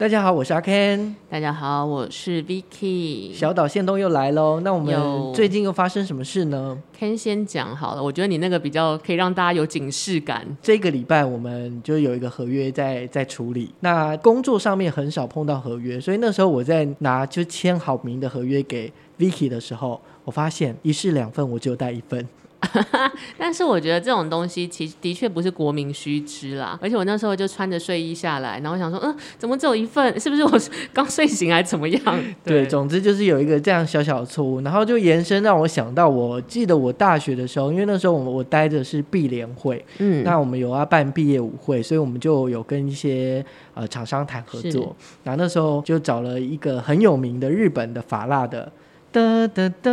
大家好，我是阿 Ken。大家好，我是 Vicky。小岛宪东又来喽。那我们最近又发生什么事呢？Ken 先讲好了，我觉得你那个比较可以让大家有警示感。这个礼拜我们就有一个合约在在处理。那工作上面很少碰到合约，所以那时候我在拿就签好名的合约给 Vicky 的时候，我发现一式两份，我只有带一份。但是我觉得这种东西其实的确不是国民须知啦，而且我那时候就穿着睡衣下来，然后我想说，嗯，怎么只有一份？是不是我刚睡醒还是怎么样？对，对，总之就是有一个这样小小的错误，然后就延伸让我想到，我记得我大学的时候，因为那时候我我待的是毕联会，嗯，那我们有要办毕业舞会，所以我们就有跟一些呃厂商谈合作，然后那时候就找了一个很有名的日本的法蜡的。哒哒哒，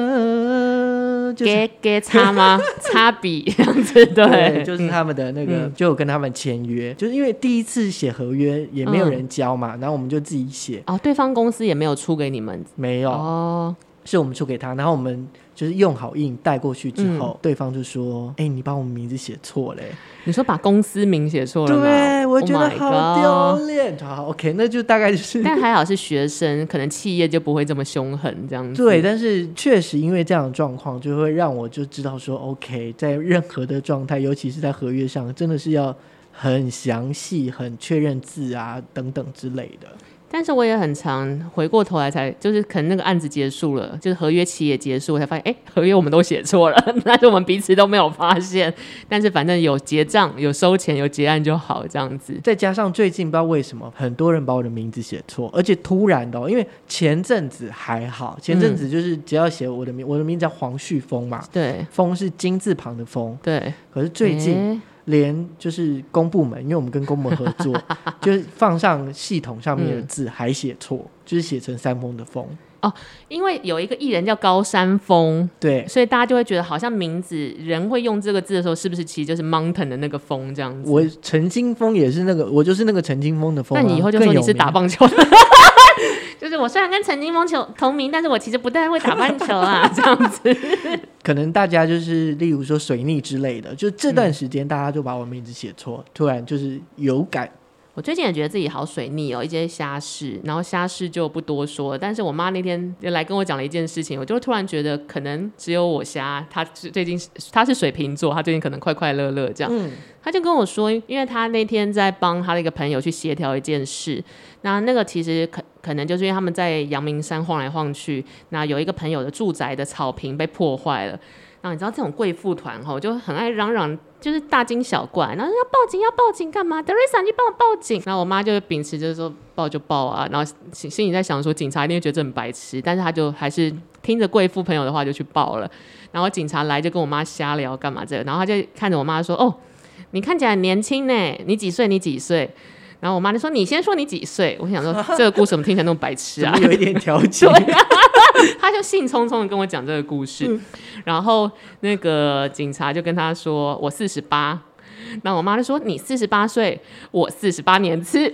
给给 擦吗？擦笔 这样子，对，就是他们的那个，嗯、就有跟他们签约，就是因为第一次写合约也没有人教嘛，嗯、然后我们就自己写。哦，对方公司也没有出给你们，没有哦。是我们出给他，然后我们就是用好印带过去之后，嗯、对方就说：“哎、欸，你把我们名字写错了。”你说把公司名写错了吗？对，我觉得好丢脸。好、oh、，OK，那就大概就是。但还好是学生，可能企业就不会这么凶狠这样子。对，但是确实因为这样的状况，就会让我就知道说，OK，在任何的状态，尤其是在合约上，真的是要很详细、很确认字啊等等之类的。但是我也很常回过头来才，就是可能那个案子结束了，就是合约期也结束，我才发现，哎、欸，合约我们都写错了，但是我们彼此都没有发现。但是反正有结账、有收钱、有结案就好，这样子。再加上最近不知道为什么，很多人把我的名字写错，而且突然的、哦，因为前阵子还好，前阵子就是只要写我的名，嗯、我的名字叫黄旭峰嘛，对，峰是金字旁的峰，对。可是最近。欸连就是公部门，因为我们跟公部门合作，就是放上系统上面的字还写错，嗯、就是写成山峰的峰哦。因为有一个艺人叫高山峰，对，所以大家就会觉得好像名字人会用这个字的时候，是不是其实就是 mountain 的那个峰这样子？我陈金峰也是那个，我就是那个陈金峰的峰、啊。那你以后就说你是打棒球的，就是我虽然跟陈金峰球同名，但是我其实不太会打棒球啊，这样子。可能大家就是，例如说水逆之类的，就这段时间大家就把我名字写错，嗯、突然就是有感。我最近也觉得自己好水逆哦，一些瞎事，然后瞎事就不多说了。但是我妈那天就来跟我讲了一件事情，我就突然觉得可能只有我瞎。她最近她是水瓶座，她最近可能快快乐乐这样。嗯，她就跟我说，因为她那天在帮她的一个朋友去协调一件事，那那个其实可可能就是因为他们在阳明山晃来晃去，那有一个朋友的住宅的草坪被破坏了。然后你知道这种贵妇团吼，就很爱嚷嚷，就是大惊小怪，然后要报警要报警干嘛？德瑞莎，你帮我报警。然后我妈就秉持着说报就报啊，然后心心里在想说警察一定会觉得这很白痴，但是她就还是听着贵妇朋友的话就去报了。然后警察来就跟我妈瞎聊干嘛这个，然后她就看着我妈说：“哦，你看起来很年轻呢，你几岁？你几岁？”然后我妈就说：“你先说你几岁？”我想说 这个故事怎么听起来那么白痴啊？有一点调情。他就兴冲冲的跟我讲这个故事，嗯、然后那个警察就跟他说：“我四十八。”然后我妈就说：“你四十八岁，我四十八年次。”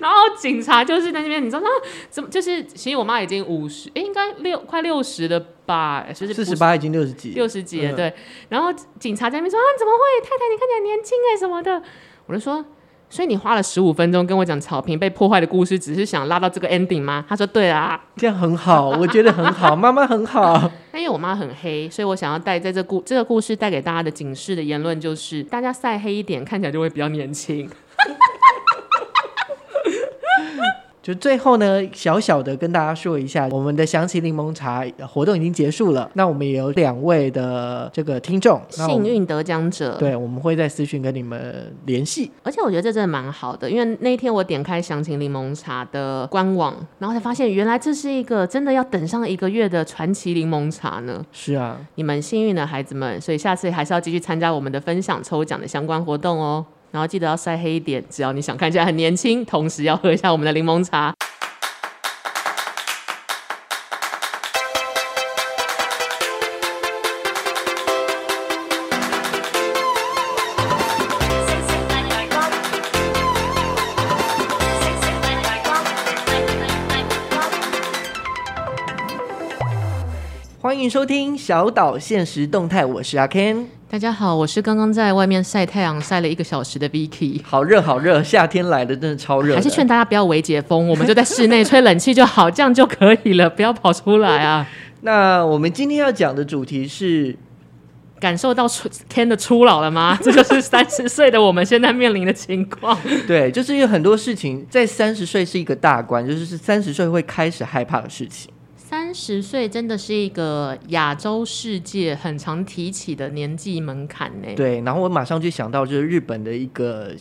然后警察就是在那边，你知道吗？怎么就是？其实我妈已经五十，哎，应该六快六十了吧？就是四十八已经六十几，六十几了。对。然后警察在那边说：“啊，怎么会？太太，你看起来年轻哎，什么的。”我就说。所以你花了十五分钟跟我讲草坪被破坏的故事，只是想拉到这个 ending 吗？他说对啊，这样很好，我觉得很好，妈妈很好。因为我妈很黑，所以我想要带在这故这个故事带给大家的警示的言论就是，大家晒黑一点，看起来就会比较年轻。就最后呢，小小的跟大家说一下，我们的详情柠檬茶活动已经结束了。那我们也有两位的这个听众幸运得奖者，对，我们会在私讯跟你们联系。而且我觉得这真的蛮好的，因为那天我点开详情柠檬茶的官网，然后才发现原来这是一个真的要等上一个月的传奇柠檬茶呢。是啊，你们幸运的孩子们，所以下次还是要继续参加我们的分享抽奖的相关活动哦。然后记得要晒黑一点，只要你想看起来很年轻，同时要喝一下我们的柠檬茶。迎收听小岛现实动态，我是阿 Ken。大家好，我是刚刚在外面晒太阳晒了一个小时的 Vicky。好热好热，夏天来了，真的超热。还是劝大家不要围解封，我们就在室内吹冷气就好，这样就可以了，不要跑出来啊。那我们今天要讲的主题是。感受到初天的初老了吗？这就是三十岁的我们现在面临的情况。对，就是有很多事情在三十岁是一个大关，就是是三十岁会开始害怕的事情。三十岁真的是一个亚洲世界很常提起的年纪门槛呢。对，然后我马上就想到就是日本的一个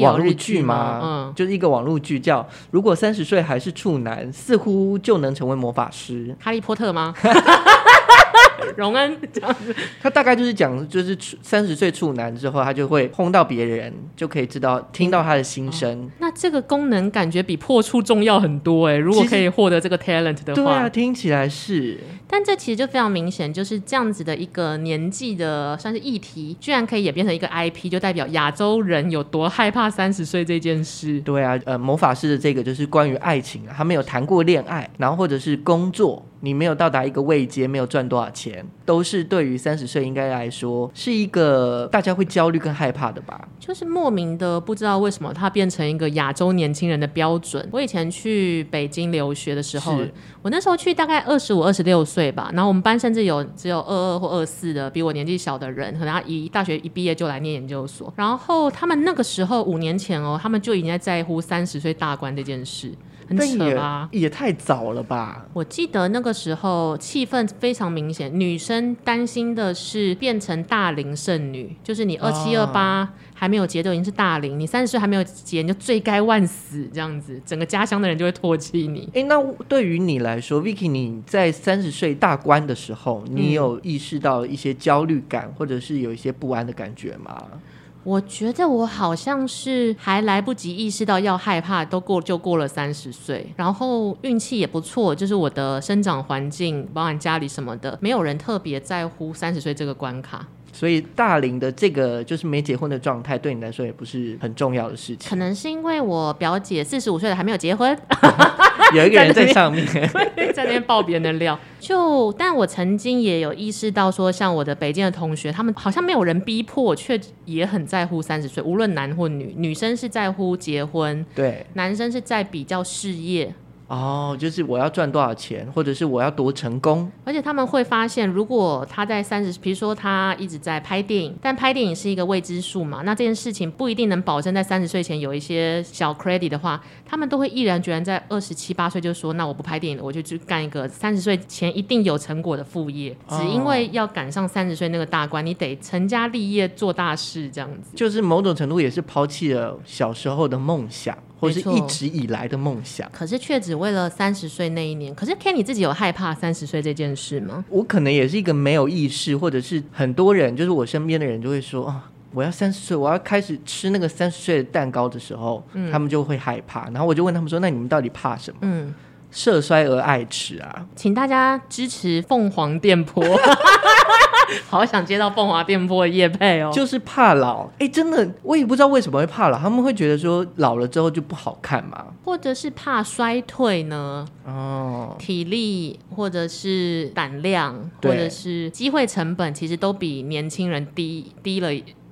网络剧嘛，嗯，就是一个网络剧叫《如果三十岁还是处男，似乎就能成为魔法师》。哈利波特吗？荣恩这样子，他大概就是讲，就是三十岁处男之后，他就会轰到别人，就可以知道听到他的心声。哦，那这个功能感觉比破处重要很多哎。如果可以获得这个 talent 的话，对啊，听起来是。但这其实就非常明显，就是这样子的一个年纪的算是议题，居然可以演变成一个 IP，就代表亚洲人有多害怕三十岁这件事。对啊，呃，魔法师的这个就是关于爱情啊，他没有谈过恋爱，然后或者是工作。你没有到达一个位阶，没有赚多少钱，都是对于三十岁应该来说是一个大家会焦虑跟害怕的吧？就是莫名的不知道为什么它变成一个亚洲年轻人的标准。我以前去北京留学的时候，我那时候去大概二十五、二十六岁吧，然后我们班甚至有只有二二或二四的比我年纪小的人，可能他一大学一毕业就来念研究所，然后他们那个时候五年前哦，他们就已经在在乎三十岁大关这件事。很扯吧？也太早了吧！我记得那个时候气氛非常明显，女生担心的是变成大龄剩女，就是你二七二八还没有结都已经是大龄，你三十岁还没有结你就罪该万死这样子，整个家乡的人就会唾弃你。哎、欸，那对于你来说，Vicky，你在三十岁大关的时候，你有意识到一些焦虑感，嗯、或者是有一些不安的感觉吗？我觉得我好像是还来不及意识到要害怕，都过就过了三十岁，然后运气也不错，就是我的生长环境，包括家里什么的，没有人特别在乎三十岁这个关卡。所以大龄的这个就是没结婚的状态，对你来说也不是很重要的事情。可能是因为我表姐四十五岁了还没有结婚，有一个人在上面 在那边爆别人的料。就但我曾经也有意识到说，像我的北京的同学，他们好像没有人逼迫，却也很在乎三十岁，无论男或女，女生是在乎结婚，对，男生是在比较事业。哦，就是我要赚多少钱，或者是我要多成功。而且他们会发现，如果他在三十，比如说他一直在拍电影，但拍电影是一个未知数嘛，那这件事情不一定能保证在三十岁前有一些小 credit 的话，他们都会毅然决然在二十七八岁就说，那我不拍电影了，我就去干一个三十岁前一定有成果的副业。只因为要赶上三十岁那个大关，你得成家立业做大事，这样子。就是某种程度也是抛弃了小时候的梦想。或是一直以来的梦想，可是却只为了三十岁那一年。可是 Ken，你自己有害怕三十岁这件事吗？我可能也是一个没有意识，或者是很多人，就是我身边的人就会说啊，我要三十岁，我要开始吃那个三十岁的蛋糕的时候，嗯，他们就会害怕。然后我就问他们说，那你们到底怕什么？嗯。色衰而爱吃啊！请大家支持凤凰电波，好想接到凤凰电波的叶配哦。就是怕老，哎、欸，真的，我也不知道为什么会怕老。他们会觉得说老了之后就不好看嘛，或者是怕衰退呢？哦，体力或者是胆量，或者是机会成本，其实都比年轻人低低了。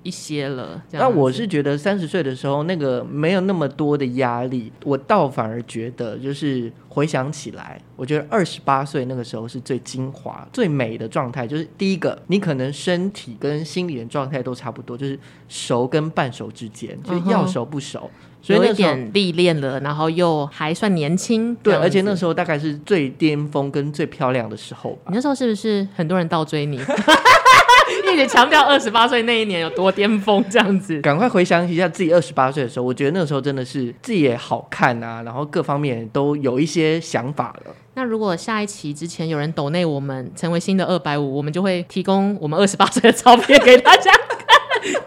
一些了，那我是觉得三十岁的时候，那个没有那么多的压力，我倒反而觉得，就是回想起来，我觉得二十八岁那个时候是最精华、最美的状态。就是第一个，你可能身体跟心理的状态都差不多，就是熟跟半熟之间，就是要熟不熟，所以有一点历练了，然后又还算年轻。对，而且那时候大概是最巅峰跟最漂亮的时候吧。你那时候是不是很多人倒追你？一直强调二十八岁那一年有多巅峰，这样子。赶快回想一下自己二十八岁的时候，我觉得那个时候真的是自己也好看啊，然后各方面都有一些想法了。那如果下一期之前有人抖内我们成为新的二百五，我们就会提供我们二十八 岁的照片给大家看。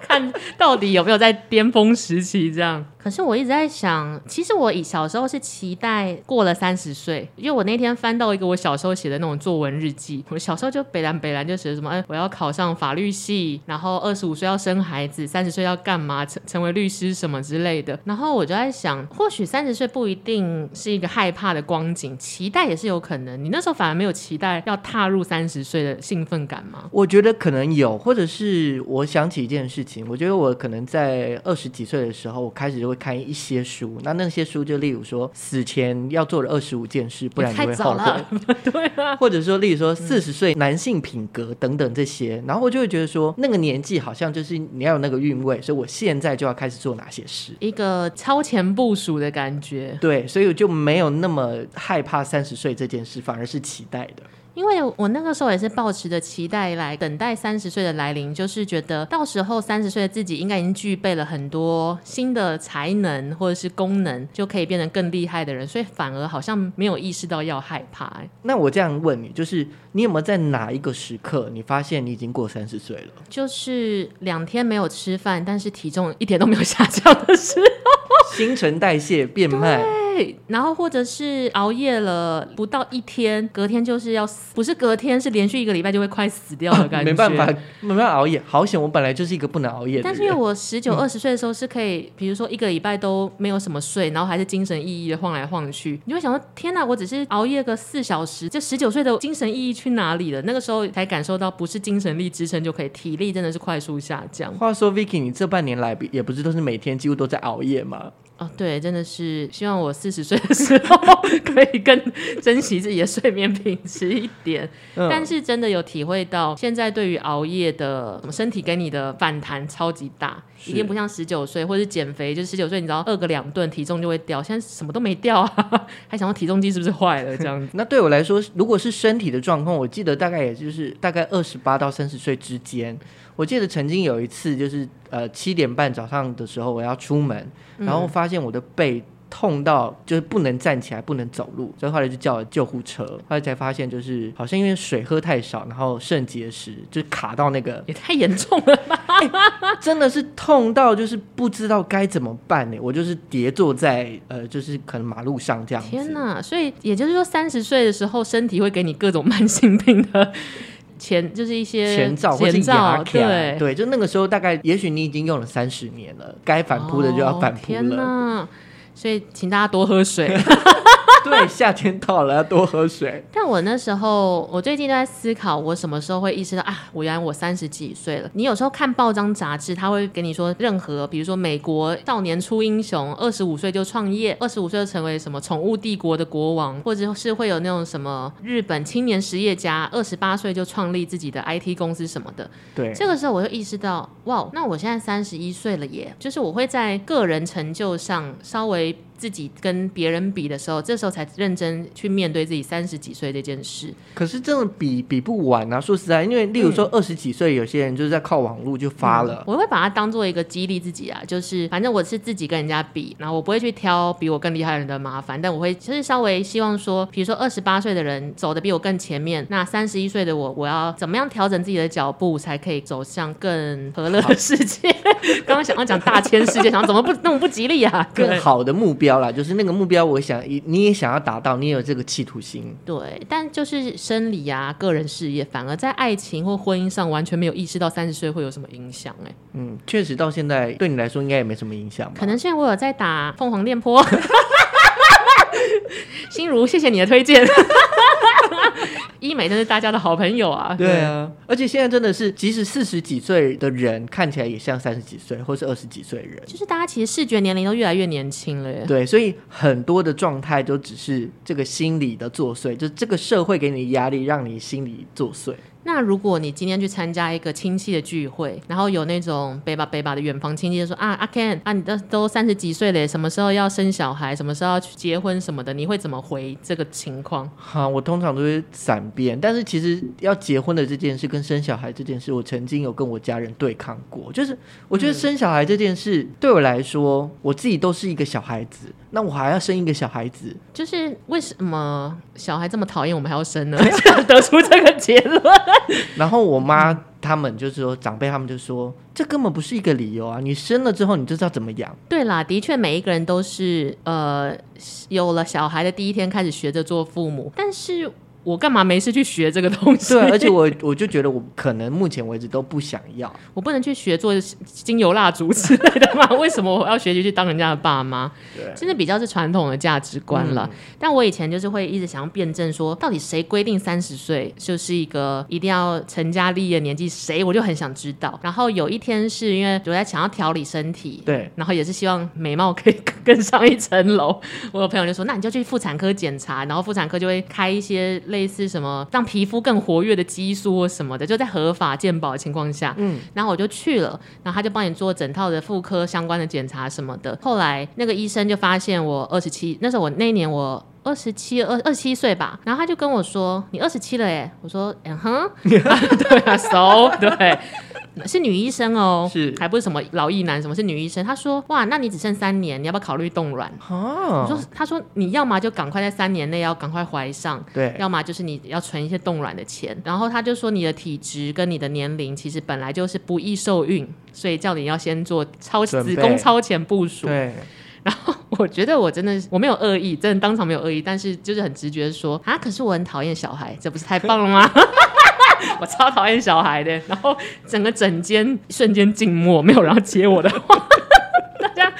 看到底有没有在巅峰时期这样。可是我一直在想，其实我以小时候是期待过了三十岁，因为我那天翻到一个我小时候写的那种作文日记，我小时候就北蓝北蓝就写什么，哎，我要考上法律系，然后二十五岁要生孩子，三十岁要干嘛，成成为律师什么之类的。然后我就在想，或许三十岁不一定是一个害怕的光景，期待也是有可能。你那时候反而没有期待要踏入三十岁的兴奋感吗？我觉得可能有，或者是我想起一件事情，我觉得我可能在二十几岁的时候，我开始就会看一些书，那那些书就例如说死前要做的二十五件事，不然你会后悔。对啊，或者说例如说四十岁男性品格等等这些，嗯，然后我就会觉得说那个年纪好像就是你要有那个韵味，所以我现在就要开始做哪些事，一个超前部署的感觉。对，所以我就没有那么害怕三十岁这件事，反而是期待的。因为我那个时候也是抱持着期待来等待三十岁的来临，就是觉得到时候三十岁的自己应该已经具备了很多新的才能或者是功能，就可以变得更厉害的人，所以反而好像没有意识到要害怕。哎，那我这样问你，就是你有没有在哪一个时刻，你发现你已经过三十岁了？就是两天没有吃饭，但是体重一点都没有下降的时候，新陈代谢变慢。然后或者是熬夜了不到一天，隔天就是要死，不是隔天，是连续一个礼拜就会快死掉的感觉。哦、没办法，没办法熬夜，好险！我本来就是一个不能熬夜的人。但是因为我十九二十岁的时候是可以，嗯、比如说一个礼拜都没有什么睡，然后还是精神奕奕的晃来晃去，你会想说：天哪，我只是熬夜个四小时，这十九岁的精神奕奕去哪里了？那个时候才感受到，不是精神力支撑就可以，体力真的是快速下降。话说，Vicky，你这半年来也不是都是每天几乎都在熬夜吗？哦，对，真的是希望我四十岁的时候可以更珍惜自己的睡眠品质一点。嗯。但是真的有体会到，现在对于熬夜的身体给你的反弹超级大，一定不像十九岁或者是减肥，就是十九岁你知道饿个两顿体重就会掉，现在什么都没掉啊，还想到体重机是不是坏了这样子。那对我来说，如果是身体的状况，我记得大概也就是大概二十八到三十岁之间。我记得曾经有一次，就是呃七点半早上的时候，我要出门，然后发现我的背痛到就是不能站起来，不能走路，所以后来就叫了救护车。后来才发现，就是好像因为水喝太少，然后肾结石，就卡到那个，也太严重了吧、欸！真的是痛到就是不知道该怎么办呢。我就是跌坐在呃，就是可能马路上这样。天哪！所以也就是说，三十岁的时候，身体会给你各种慢性病的。前就是一些前兆或是压对对，就那个时候大概，也许你已经用了三十年了，该反扑的就要反扑了。哦、天哪！所以请大家多喝水。对，夏天到了，要多喝水。但我那时候，我最近都在思考，我什么时候会意识到啊，我原来我三十几岁了。你有时候看报章杂志，他会给你说，任何比如说美国少年出英雄，二十五岁就创业，二十五岁就成为什么宠物帝国的国王，或者是会有那种什么日本青年实业家，二十八岁就创立自己的 IT 公司什么的。对，这个时候我就意识到，哇，那我现在三十一岁了耶，就是我会在个人成就上稍微。自己跟别人比的时候，这时候才认真去面对自己三十几岁这件事。可是真的比比不完啊！说实在，因为例如说二十几岁，有些人就是在靠网络就发了。嗯、我会把它当做一个激励自己啊，就是反正我是自己跟人家比，然后我不会去挑比我更厉害的人的麻烦，但我会其实稍微希望说，比如说二十八岁的人走的比我更前面，那三十一岁的我，我要怎么样调整自己的脚步，才可以走向更和乐的世界？刚刚想要讲大千世界，想要怎么不那么不吉利啊？更好的目标。就是那个目标，我想你也想要达到，你也有这个企图心。对，但就是生理啊，个人事业，反而在爱情或婚姻上完全没有意识到三十岁会有什么影响。哎，嗯，确实到现在对你来说应该也没什么影响？可能现在我有在打凤凰电波。心如，谢谢你的推荐。医美真是大家的好朋友啊！对啊，而且现在真的是，即使四十几岁的人看起来也像三十几岁，或是二十几岁的人，就是大家其实视觉年龄都越来越年轻了耶。对，所以很多的状态都只是这个心理的作祟，就这个社会给你的压力，让你心理作祟。那如果你今天去参加一个亲戚的聚会，然后有那种北吧北吧的远房亲戚就说啊，阿 Ken 啊，你都都三十几岁了，什么时候要生小孩？什么时候要去结婚什么的？你会怎么回这个情况？哈，我通常都是闪变。但是其实要结婚的这件事跟生小孩这件事，我曾经有跟我家人对抗过。就是我觉得生小孩这件事对我来说，我自己都是一个小孩子，那我还要生一个小孩子，就是为什么小孩这么讨厌我们还要生呢？得出这个结论。然后我妈他们就是说长辈他们就说，这根本不是一个理由啊！你生了之后，你就知道怎么养。对啦，的确每一个人都是呃有了小孩的第一天开始学着做父母，但是。我干嘛没事去学这个东西？对，而且我 我就觉得我可能目前为止都不想要。我不能去学做精油蜡烛之类的吗？为什么我要学习去当人家的爸妈？对，真的比较是传统的价值观了。嗯、但我以前就是会一直想要辩证说，到底谁规定三十岁就是一个一定要成家立业的年纪？谁？我就很想知道。然后有一天是因为我在想要调理身体，对，然后也是希望美貌可以 更上一层楼。我有朋友就说，那你就去妇产科检查，然后妇产科就会开一些。类似什么让皮肤更活跃的激素什么的，就在合法健保的情况下，嗯，然后我就去了，然后他就帮你做整套的妇科相关的检查什么的。后来那个医生就发现我二十七，那时候我那一年我二十七二二十七岁吧，然后他就跟我说：“你二十七了耶。”我说：“嗯哼，对啊，so 对。”是女医生哦，是还不是什么老艺男？什么是女医生？她说：“哇，那你只剩三年，你要不要考虑冻卵？”哦，我说：“他说你要么就赶快在三年内要赶快怀上，对，要么就是你要存一些冻卵的钱。”然后他就说：“你的体质跟你的年龄其实本来就是不易受孕，所以叫你要先做超子宫超前部署。”对。然后我觉得我真的我没有恶意，真的当场没有恶意，但是就是很直觉说：“啊，可是我很讨厌小孩，这不是太棒了吗？” 我超讨厌小孩的，然后整个整间瞬间静默，没有人要接我的话，大家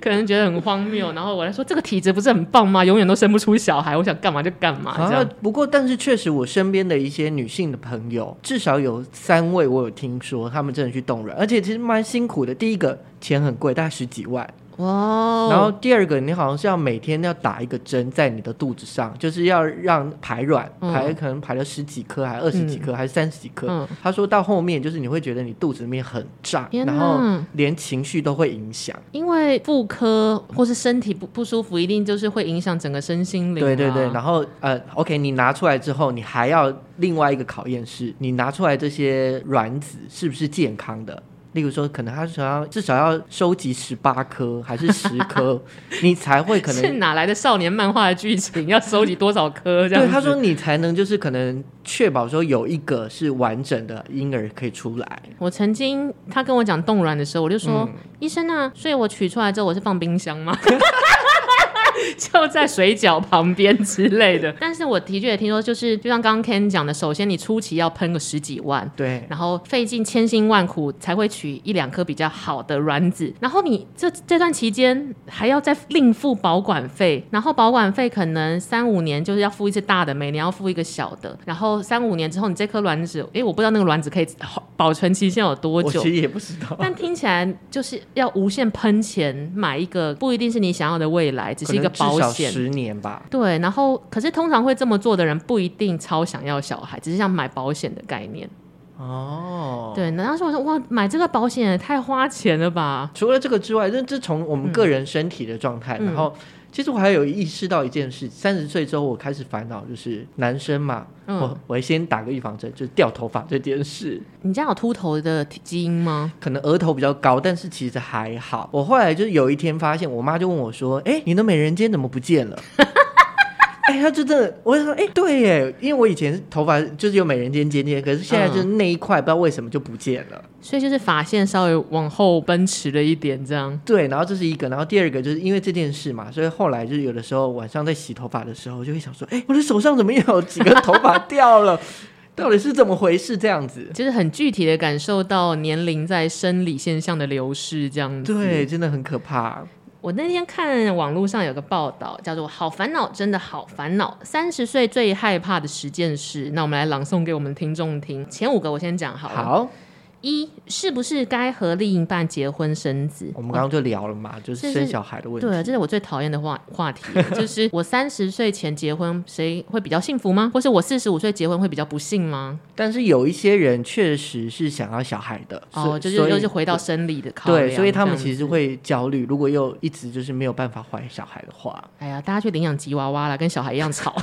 可能觉得很荒谬。然后我来说，这个体质不是很棒吗？永远都生不出小孩，我想干嘛就干嘛。不过，但是确实，我身边的一些女性的朋友，至少有三位，我有听说他们真的去冻卵，而且其实蛮辛苦的。第一个钱很贵，大概十几万。哦，然后第二个，你好像是要每天要打一个针在你的肚子上，就是要让排卵，嗯、排可能排了十几颗，还二十几颗，嗯、还是三十几颗。嗯、他说到后面，就是你会觉得你肚子里面很胀，然后连情绪都会影响。因为妇科或是身体不不舒服，一定就是会影响整个身心灵、啊。对对对，然后呃，OK，你拿出来之后，你还要另外一个考验是，你拿出来这些卵子是不是健康的？例如说，可能他想要至少要收集十八颗还是十颗，你才会可能是哪来的少年漫画的剧情？要收集多少颗？这样对，他说你才能就是可能确保说有一个是完整的婴儿可以出来。我曾经他跟我讲冻卵的时候，我就说、嗯、医生啊，所以我取出来之后我是放冰箱吗？就在水饺旁边之类的，但是我的确也听说，就是就像刚刚 Ken 讲的，首先你初期要喷个十几万，对，然后费尽千辛万苦才会取一两颗比较好的卵子，然后你这这段期间还要再另付保管费，然后保管费可能三五年就是要付一次大的，每年要付一个小的，然后三五年之后你这颗卵子，哎，我不知道那个卵子可以保存期限有多久，我其实也不知道，但听起来就是要无限喷钱买一个，不一定是你想要的未来，只是一个。保险十年吧，对，然后可是通常会这么做的人不一定超想要小孩，只是想买保险的概念。哦，对，然后说我说哇，买这个保险也太花钱了吧？除了这个之外，这这从我们个人身体的状态，嗯、然后。其实我还有意识到一件事，三十岁之后我开始烦恼，就是男生嘛，嗯、我我会先打个预防针，就是掉头发这件事。你家有秃头的基因吗？可能额头比较高，但是其实还好。我后来就是有一天发现，我妈就问我说：“哎，你的美人尖怎么不见了？”哎，他就真的，我就说，哎，对耶，因为我以前头发就是有美人尖尖尖，可是现在就是那一块，不知道为什么就不见了。所以就是发线稍微往后奔驰了一点，这样。对，然后这是一个，然后第二个就是因为这件事嘛，所以后来就是有的时候晚上在洗头发的时候，就会想说，哎，我的手上怎么有几个头发掉了？到底是怎么回事？这样子，就是很具体的感受到年龄在生理现象的流逝，这样子。对，真的很可怕。我那天看网络上有个报道，叫做“好烦恼，真的好烦恼”。三十岁最害怕的十件事，那我们来朗诵给我们听众听。前五个我先讲好了。好。一是不是该和另一半结婚生子？我们刚刚就聊了嘛，就是生小孩的问题。对，这是我最讨厌的话话题，就是我三十岁前结婚，谁会比较幸福吗？或是我四十五岁结婚会比较不幸吗？但是有一些人确实是想要小孩的，哦，就是又是回到生理的考虑。对，所以他们其实会焦虑。如果又一直就是没有办法怀小孩的话，哎呀，大家去领养吉娃娃啦，跟小孩一样吵。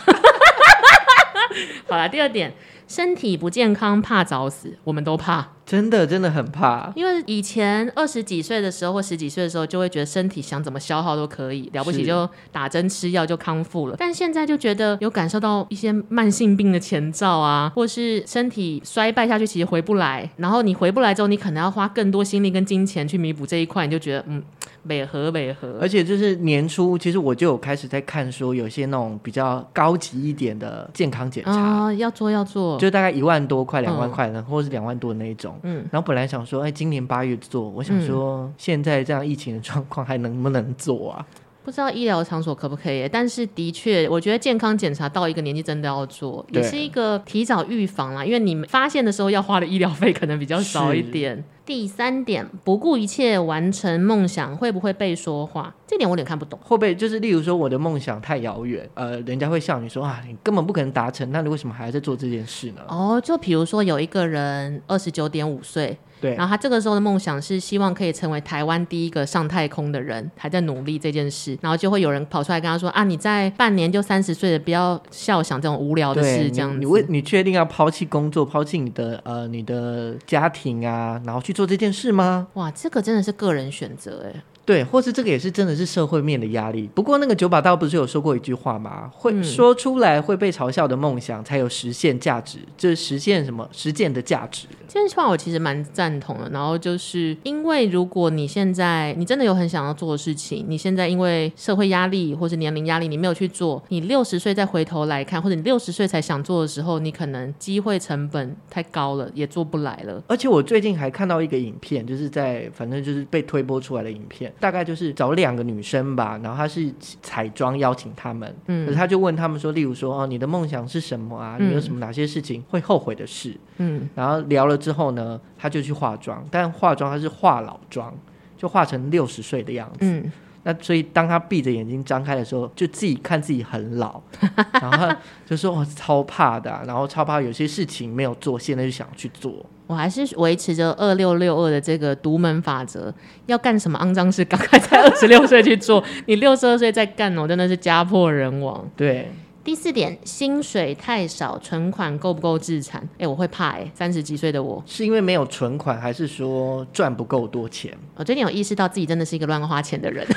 好了，第二点，身体不健康怕早死，我们都怕。真的真的很怕。因为以前二十几岁的时候或十几岁的时候，就会觉得身体想怎么消耗都可以，了不起就打针吃药就康复了。但现在就觉得有感受到一些慢性病的前兆啊，或是身体衰败下去，其实回不来。然后你回不来之后，你可能要花更多心力跟金钱去弥补这一块，你就觉得嗯。美和美和，而且就是年初，其实我就有开始在看，说有些那种比较高级一点的健康检查，啊，要做要做，就大概一万多块、两万块的，嗯、或者是两万多的那一种。嗯，然后本来想说，哎，今年八月做，我想说，现在这样疫情的状况还能不能做啊？不知道医疗场所可不可以，但是的确，我觉得健康检查到一个年纪真的要做，也是一个提早预防啦。因为你们发现的时候要花的医疗费可能比较少一点。第三点，不顾一切完成梦想，会不会被说话？这点我有点看不懂。会不会就是例如说我的梦想太遥远，呃，人家会笑你说啊，你根本不可能达成，那你为什么还在做这件事呢？哦，就比如说有一个人二十九点五岁。对，然后他这个时候的梦想是希望可以成为台湾第一个上太空的人，还在努力这件事。然后就会有人跑出来跟他说：“啊，你在半年就三十岁了，不要笑想这种无聊的事。”这样子，你为你确定要抛弃工作，抛弃你的呃你的家庭啊，然后去做这件事吗？哇，这个真的是个人选择哎。对，或是这个也是真的是社会面的压力。不过那个九把刀不是有说过一句话吗？会说出来会被嘲笑的梦想，才有实现价值，就是实现什么实践的价值。这句话我其实蛮赞同的。然后就是因为如果你现在你真的有很想要做的事情，你现在因为社会压力或是年龄压力，你没有去做，你六十岁再回头来看，或者你六十岁才想做的时候，你可能机会成本太高了，也做不来了。而且我最近还看到一个影片，就是在反正就是被推播出来的影片。大概就是找两个女生吧，然后他是彩妆邀请他们，嗯，可是他就问他们说，例如说哦，你的梦想是什么啊？你有什么哪些事情会后悔的事？嗯，然后聊了之后呢，他就去化妆，但化妆他是化老妆，就化成六十岁的样子。嗯，那所以当他闭着眼睛张开的时候，就自己看自己很老，然后就说我、哦、超怕的、啊，然后超怕有些事情没有做，现在就想去做。我还是维持着二六六二的这个独门法则，要干什么肮脏事，赶快在二十六岁去做。你六十二岁再干，我真的是家破人亡。对，第四点，薪水太少，存款够不够自产？哎，我会怕哎，三十几岁的我是因为没有存款，还是说赚不够多钱？我最近有意识到自己真的是一个乱花钱的人。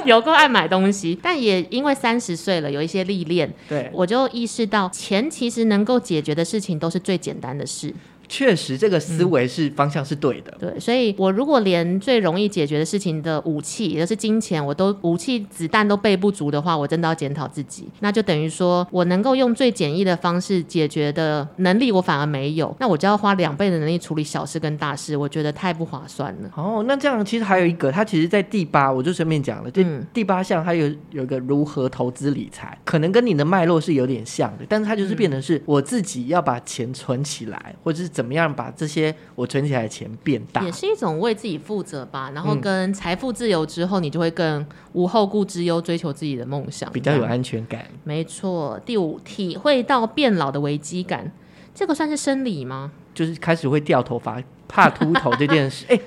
有够爱买东西，但也因为三十岁了，有一些历练，对，我就意识到钱其实能够解决的事情都是最简单的事。确实，这个思维是、嗯、方向是对的。对，所以我如果连最容易解决的事情的武器，也就是金钱，我都武器子弹都备不足的话，我真的要检讨自己。那就等于说我能够用最简易的方式解决的能力，我反而没有，那我就要花两倍的能力处理小事跟大事，我觉得太不划算了。哦，那这样其实还有一个，它其实在第八，我就顺便讲了，这第八项它有有一个如何投资理财，可能跟你的脉络是有点像的，但是它就是变成是我自己要把钱存起来，或者是怎么样把这些。我存起来的钱变大，也是一种为自己负责吧。然后跟财富自由之后，你就会更无后顾之忧，追求自己的梦想，比较有安全感。没错。第五，体会到变老的危机感，这个算是生理吗？就是开始会掉头发、怕秃头这件事。哎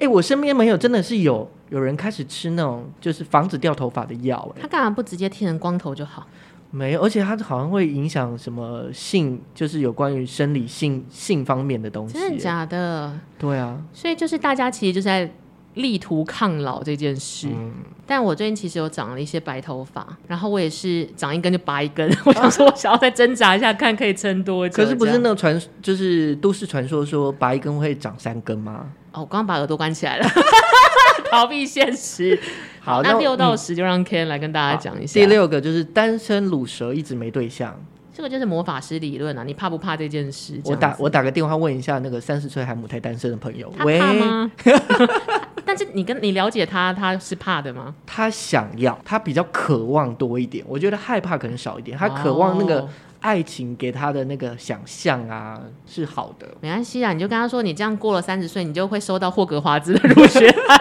哎、我身边没有，真的是有有人开始吃那种就是防止掉头发的药。他干嘛不直接剃成光头就好？没有，而且它好像会影响什么性，就是有关于生理性性方面的东西。真的假的？对啊。所以就是大家其实就是在力图抗老这件事。嗯。但我最近其实有长了一些白头发，然后我也是长一根就拔一根。啊、我想说，我想要再挣扎一下，看可以撑多久。可是不是那个传，就是都市传说说拔一根会长三根吗？哦，我刚刚把耳朵关起来了，逃避现实。好，那六到十就让 Ken 来跟大家讲一下。第六个就是单身卤蛇一直没对象，这个就是魔法师理论啊！你怕不怕这件事？我打我打个电话问一下那个三十岁还母胎单身的朋友，他怕吗？但是你跟你了解他，他是怕的吗？他想要，他比较渴望多一点。我觉得害怕可能少一点，他渴望那个爱情给他的那个想象啊是好的。没关系啊，你就跟他说，你这样过了三十岁，你就会收到霍格华兹的入学函。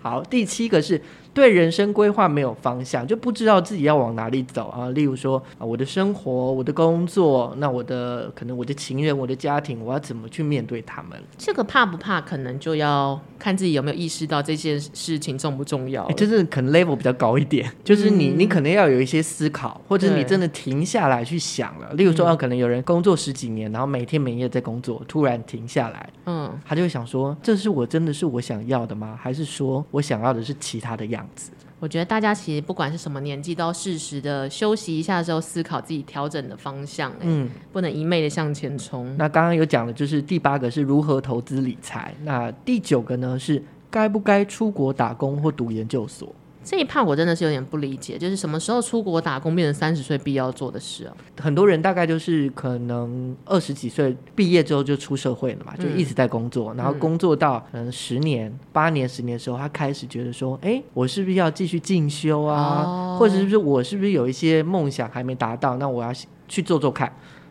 好，第七个是对人生规划没有方向，就不知道自己要往哪里走啊。例如说啊，我的生活、我的工作，那我的可能我的情人、我的家庭，我要怎么去面对他们？这个怕不怕，可能就要看自己有没有意识到这件事情重不重要。就是可能 level 比较高一点，就是你、嗯、你可能要有一些思考，或者你真的停下来去想了。例如说，可能有人工作十几年，然后每天每夜在工作，突然停下来，嗯，他就会想说，这是我真的是我想要的吗？还是说我想要的是其他的样子？我觉得大家其实不管是什么年纪，都要适时的休息一下之后，思考自己调整的方向。嗯，不能一昧的向前冲。那刚刚有讲的就是第八个是如何投资理财，那第九个呢是该不该出国打工或读研究所。这一趴我真的是有点不理解，就是什么时候出国打工变成三十岁必要做的事啊？很多人大概就是可能二十几岁毕业之后就出社会了嘛，就一直在工作，嗯、然后工作到可能十年、八年、十年的时候，他开始觉得说，哎，我是不是要继续进修啊？哦、或者是不是我是不是有一些梦想还没达到？那我要去做做看。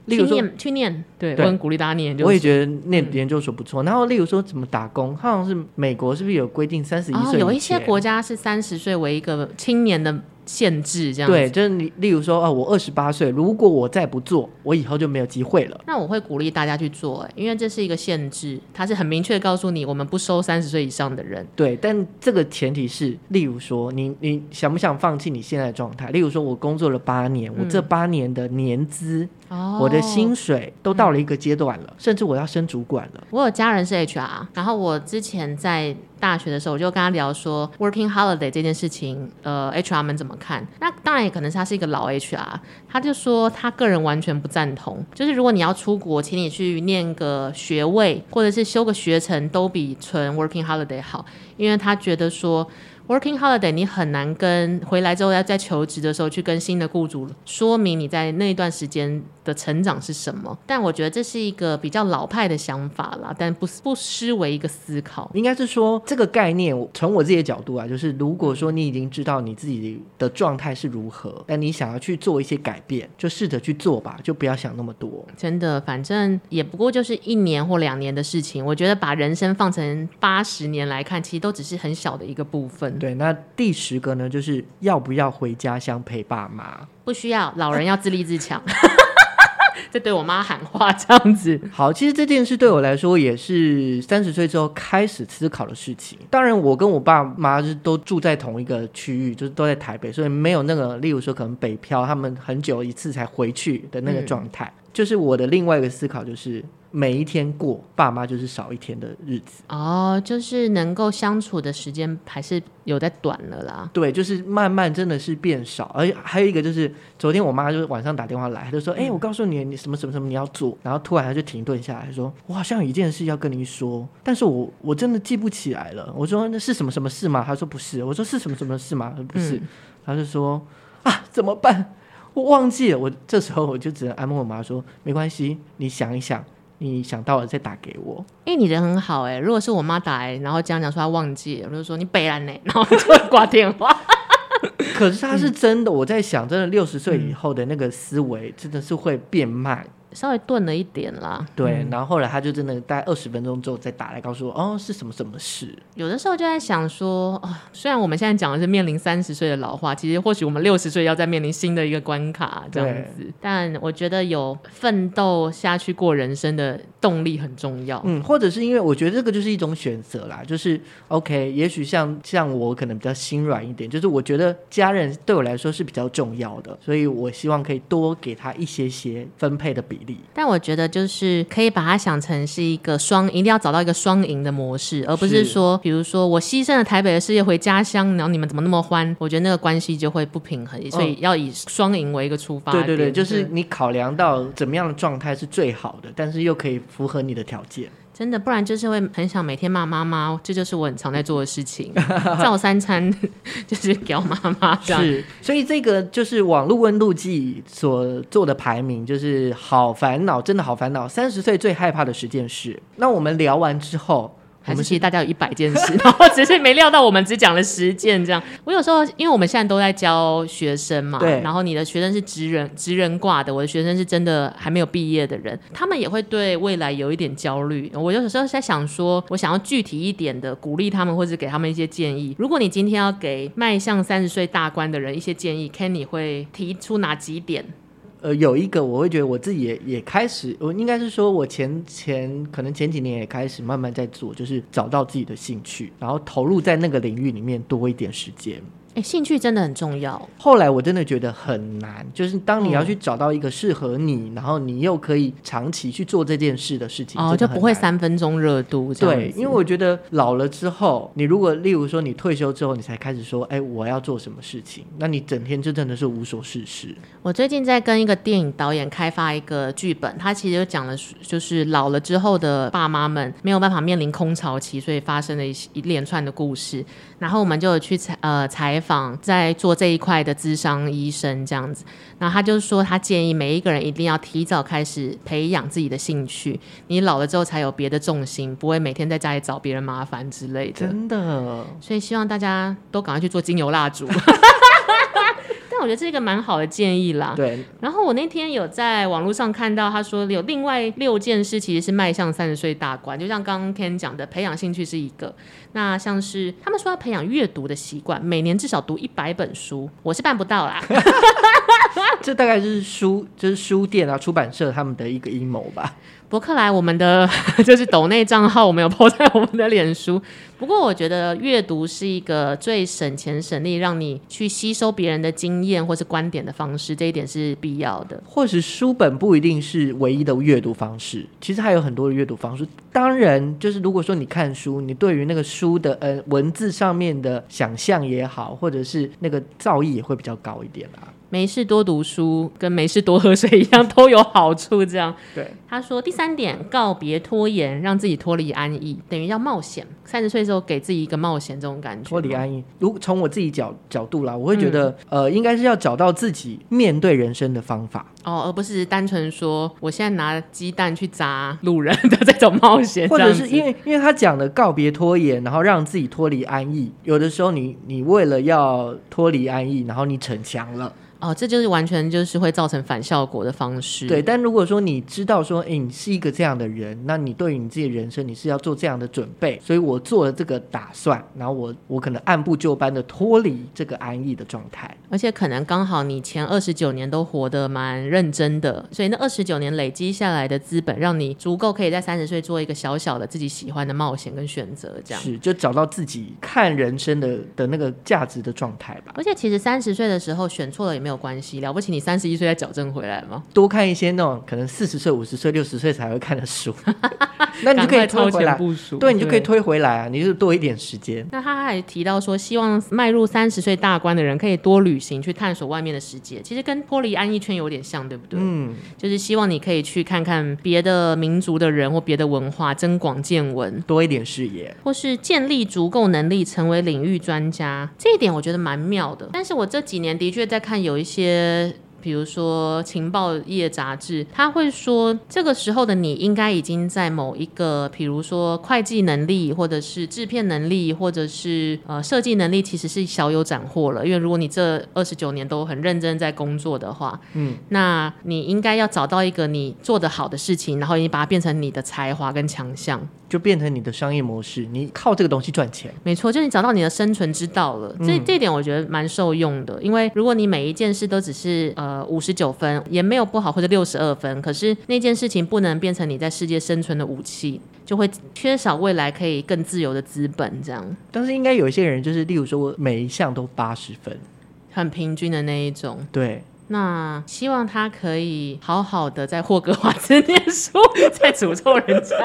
例如说去念，去念，对，对我很鼓励大家念。我也觉得念研究所不错。嗯、然后，例如说怎么打工，好像是美国是不是有规定三十一岁？有一些国家是三十岁为一个青年的。限制这样对，就是你，例如说，哦，我二十八岁，如果我再不做，我以后就没有机会了。那我会鼓励大家去做，因为这是一个限制，它是很明确的告诉你，我们不收三十岁以上的人。对，但这个前提是，例如说，你你想不想放弃你现在的状态？例如说，我工作了八年，我这八年的年资，嗯、我的薪水都到了一个阶段了，嗯、甚至我要升主管了。我有家人是 HR，然后我之前在。大学的时候，我就跟他聊说，working holiday 这件事情，呃，HR 们怎么看？那当然也可能是他是一个老 HR，他就说他个人完全不赞同，就是如果你要出国，请你去念个学位，或者是修个学程，都比纯 working holiday 好，因为他觉得说。Working holiday，你很难跟回来之后要在求职的时候去跟新的雇主说明你在那一段时间的成长是什么。但我觉得这是一个比较老派的想法啦，但不不失为一个思考。应该是说这个概念，从我自己的角度啊，就是如果说你已经知道你自己的状态是如何，但你想要去做一些改变，就试着去做吧，就不要想那么多。真的，反正也不过就是一年或两年的事情。我觉得把人生放成八十年来看，其实都只是很小的一个部分。对，那第十个呢，就是要不要回家乡陪爸妈？不需要，老人要自立自强。在对我妈喊话这样子。好，其实这件事对我来说也是三十岁之后开始思考的事情。当然，我跟我爸妈是都住在同一个区域，就是都在台北，所以没有那个，例如说可能北漂，他们很久一次才回去的那个状态。嗯、就是我的另外一个思考就是。每一天过，爸妈就是少一天的日子哦，就是能够相处的时间还是有在短了啦。对，就是慢慢真的是变少，而且还有一个就是，昨天我妈就是晚上打电话来，她就说：“哎、嗯欸，我告诉你，你什么什么什么你要做。”然后突然她就停顿下来说：“我好像有一件事要跟你说，但是我我真的记不起来了。”我说：“那是什么什么事吗？”她说：“不是。”我说：“是什么什么事吗？”她说不是。她、嗯、就说：“啊，怎么办？我忘记了。”我这时候我就只能安慰我妈说：“没关系，你想一想。”你想到了再打给我，因为你人很好哎、欸。如果是我妈打来，然后这样讲说她忘记了，我就说你北兰呢，然后就会挂电话。可是他是真的，嗯、我在想，真的六十岁以后的那个思维真的是会变慢。稍微顿了一点啦，对，然后后来他就真的大概二十分钟之后再打来告诉我，哦，是什么什么事？有的时候就在想说，哦，虽然我们现在讲的是面临三十岁的老化，其实或许我们六十岁要再面临新的一个关卡这样子，但我觉得有奋斗下去过人生的动力很重要。嗯，或者是因为我觉得这个就是一种选择啦，就是 OK，也许像像我可能比较心软一点，就是我觉得家人对我来说是比较重要的，所以我希望可以多给他一些些分配的比。但我觉得就是可以把它想成是一个双，一定要找到一个双赢的模式，而不是说，比如说我牺牲了台北的事业回家乡，然后你们怎么那么欢？我觉得那个关系就会不平衡，所以要以双赢为一个出发点。对对对，就是你考量到怎么样的状态是最好的，但是又可以符合你的条件。真的，不然就是会很想每天骂妈妈，这就是我很常在做的事情。造三餐 就是屌妈妈。是，所以这个就是网络温度计所做的排名，就是好烦恼，真的好烦恼。三十岁最害怕的十件事。那我们聊完之后，还是其实大家有一百件事，然后只是没料到我们只讲了十件这样。我有时候因为我们现在都在教学生嘛，对，然后你的学生是职人职人挂的，我的学生是真的还没有毕业的人，他们也会对未来有一点焦虑。我有时候在想说，我想要具体一点的鼓励他们，或者给他们一些建议。如果你今天要给迈向三十岁大关的人一些建议，Kenny 会提出哪几点？呃，有一个我会觉得我自己也也开始，我应该是说，我前前可能前几年也开始慢慢在做，就是找到自己的兴趣，然后投入在那个领域里面多一点时间。哎，兴趣真的很重要。后来我真的觉得很难，就是当你要去找到一个适合你，嗯、然后你又可以长期去做这件事的事情，哦，就不会三分钟热度。对，因为我觉得老了之后，你如果例如说你退休之后，你才开始说，哎，我要做什么事情，那你整天就真的是无所事事。我最近在跟一个电影导演开发一个剧本，他其实就讲了，就是老了之后的爸妈们没有办法面临空巢期，所以发生了一一连串的故事。然后我们就有去采呃采访在做这一块的智商医生这样子，然后他就说他建议每一个人一定要提早开始培养自己的兴趣，你老了之后才有别的重心，不会每天在家里找别人麻烦之类的。真的，所以希望大家都赶快去做精油蜡烛。我觉得这是一个蛮好的建议啦。对。然后我那天有在网络上看到，他说有另外六件事，其实是迈向三十岁大关。就像刚刚 Ken 讲的，培养兴趣是一个。那像是他们说要培养阅读的习惯，每年至少读一百本书，我是办不到啦。这大概就是书，就是书店啊、出版社他们的一个阴谋吧。博客来，我们的 就是抖内账号，我们有 po 在我们的脸书。不过，我觉得阅读是一个最省钱省力，让你去吸收别人的经验或是观点的方式，这一点是必要的。或许书本不一定是唯一的阅读方式，其实还有很多的阅读方式。当然，就是如果说你看书，你对于那个书的呃文字上面的想象也好，或者是那个造诣也会比较高一点啦。没事多读书，跟没事多喝水一样，都有好处。这样，对。他说第三点，告别拖延，让自己脱离安逸，等于要冒险。三十岁的时候，给自己一个冒险这种感觉。脱离安逸，如果从我自己角角度啦，我会觉得，嗯、呃，应该是要找到自己面对人生的方法哦，而不是单纯说我现在拿鸡蛋去砸路人的这种冒险。或者是因为，因为他讲的告别拖延，然后让自己脱离安逸，有的时候你你为了要脱离安逸，然后你逞强了。哦，这就是完全就是会造成反效果的方式。对，但如果说你知道说，哎，你是一个这样的人，那你对于你自己的人生，你是要做这样的准备。所以我做了这个打算，然后我我可能按部就班的脱离这个安逸的状态。而且可能刚好你前二十九年都活得蛮认真的，所以那二十九年累积下来的资本，让你足够可以在三十岁做一个小小的自己喜欢的冒险跟选择。这样是就找到自己看人生的的那个价值的状态吧。而且其实三十岁的时候选错了也没有。没有关系，了不起，你三十一岁再矫正回来吗？多看一些那种可能四十岁、五十岁、六十岁才会看的书，那你就可以推回来。对，你就可以推回来啊，你就多一点时间。那他还提到说，希望迈入三十岁大关的人可以多旅行，去探索外面的世界。其实跟脱离安逸圈有点像，对不对？嗯，就是希望你可以去看看别的民族的人或别的文化，增广见闻，多一点视野，或是建立足够能力成为领域专家。这一点我觉得蛮妙的。但是我这几年的确在看有。一些，比如说情报业杂志，他会说这个时候的你应该已经在某一个，比如说会计能力，或者是制片能力，或者是呃设计能力，其实是小有斩获了。因为如果你这二十九年都很认真在工作的话，嗯，那你应该要找到一个你做得好的事情，然后你把它变成你的才华跟强项。就变成你的商业模式，你靠这个东西赚钱。没错，就你找到你的生存之道了。嗯、这这一点我觉得蛮受用的，因为如果你每一件事都只是呃五十九分，也没有不好，或者六十二分，可是那件事情不能变成你在世界生存的武器，就会缺少未来可以更自由的资本。这样。但是应该有一些人，就是例如说我每一项都八十分，很平均的那一种。对。那希望他可以好好的在霍格华兹念书，再诅咒人家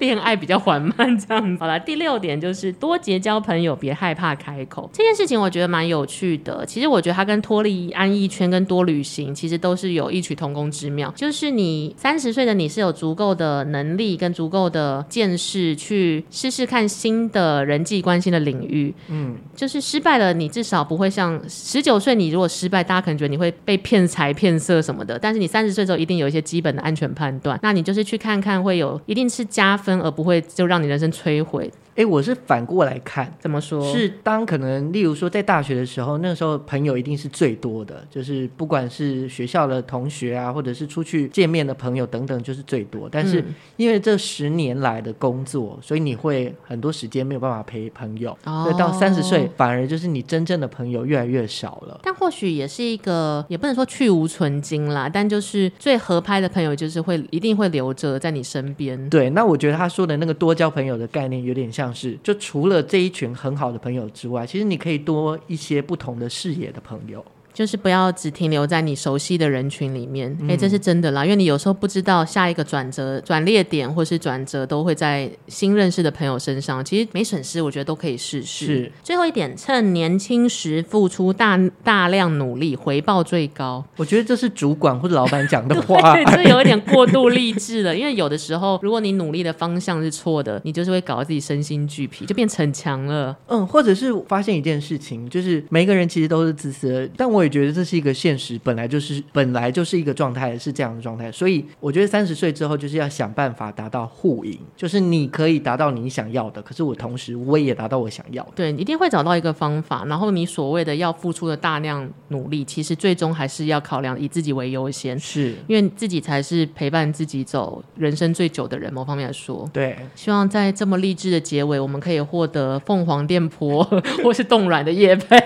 恋爱比较缓慢这样子。好了，第六点就是多结交朋友，别害怕开口。这件事情我觉得蛮有趣的。其实我觉得他跟脱离安逸圈跟多旅行其实都是有异曲同工之妙。就是你三十岁的你是有足够的能力跟足够的见识去试试看新的人际关系的领域。嗯，就是失败了，你至少不会像十九岁你如果失败，大家可能觉得你会。被骗财骗色什么的。但是你三十岁之后，一定有一些基本的安全判断。那你就是去看看，会有一定是加分，而不会就让你人生摧毁。哎，我是反过来看，怎么说？是当可能，例如说在大学的时候，那个时候朋友一定是最多的，就是不管是学校的同学啊，或者是出去见面的朋友等等，就是最多。但是因为这十年来的工作，嗯、所以你会很多时间没有办法陪朋友，哦、所以到三十岁反而就是你真正的朋友越来越少了。但或许也是一个，也不能说去无存精啦，但就是最合拍的朋友，就是会一定会留着在你身边。对，那我觉得他说的那个多交朋友的概念，有点像。像是，就除了这一群很好的朋友之外，其实你可以多一些不同的视野的朋友。就是不要只停留在你熟悉的人群里面，哎、嗯，这是真的啦，因为你有时候不知道下一个转折、转捩点或是转折都会在新认识的朋友身上，其实没损失，我觉得都可以试试。是，最后一点，趁年轻时付出大大量努力，回报最高。我觉得这是主管或者老板讲的 话，对，这有一点过度励志了。因为有的时候，如果你努力的方向是错的，你就是会搞得自己身心俱疲，就变逞强了。嗯，或者是发现一件事情，就是每个人其实都是自私的，但我。我也觉得这是一个现实，本来就是本来就是一个状态，是这样的状态。所以我觉得三十岁之后就是要想办法达到互赢，就是你可以达到你想要的，可是我同时我也达到我想要的。对，一定会找到一个方法。然后你所谓的要付出的大量努力，其实最终还是要考量以自己为优先，是因为自己才是陪伴自己走人生最久的人。某方面来说，对。希望在这么励志的结尾，我们可以获得凤凰电波 或是冻卵的叶配。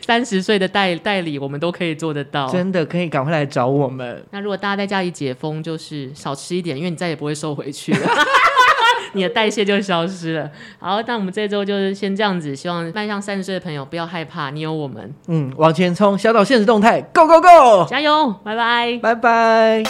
三十岁的代代。我们都可以做得到，真的可以赶快来找我们。那如果大家在家里解封，就是少吃一点，因为你再也不会瘦回去了，你的代谢就消失了。好，那我们这周就是先这样子，希望迈向三十岁的朋友不要害怕，你有我们，嗯，往前冲，小岛现实动态，Go Go Go，加油，拜拜，拜拜。